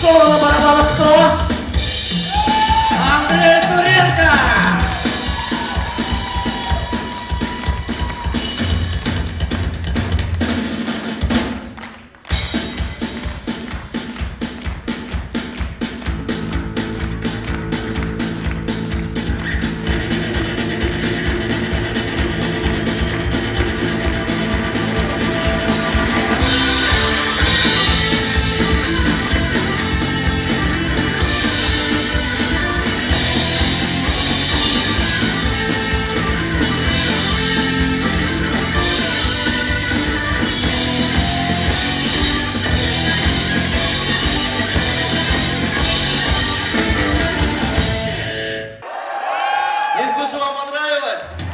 solo la parada Надеюсь, вам понравилось.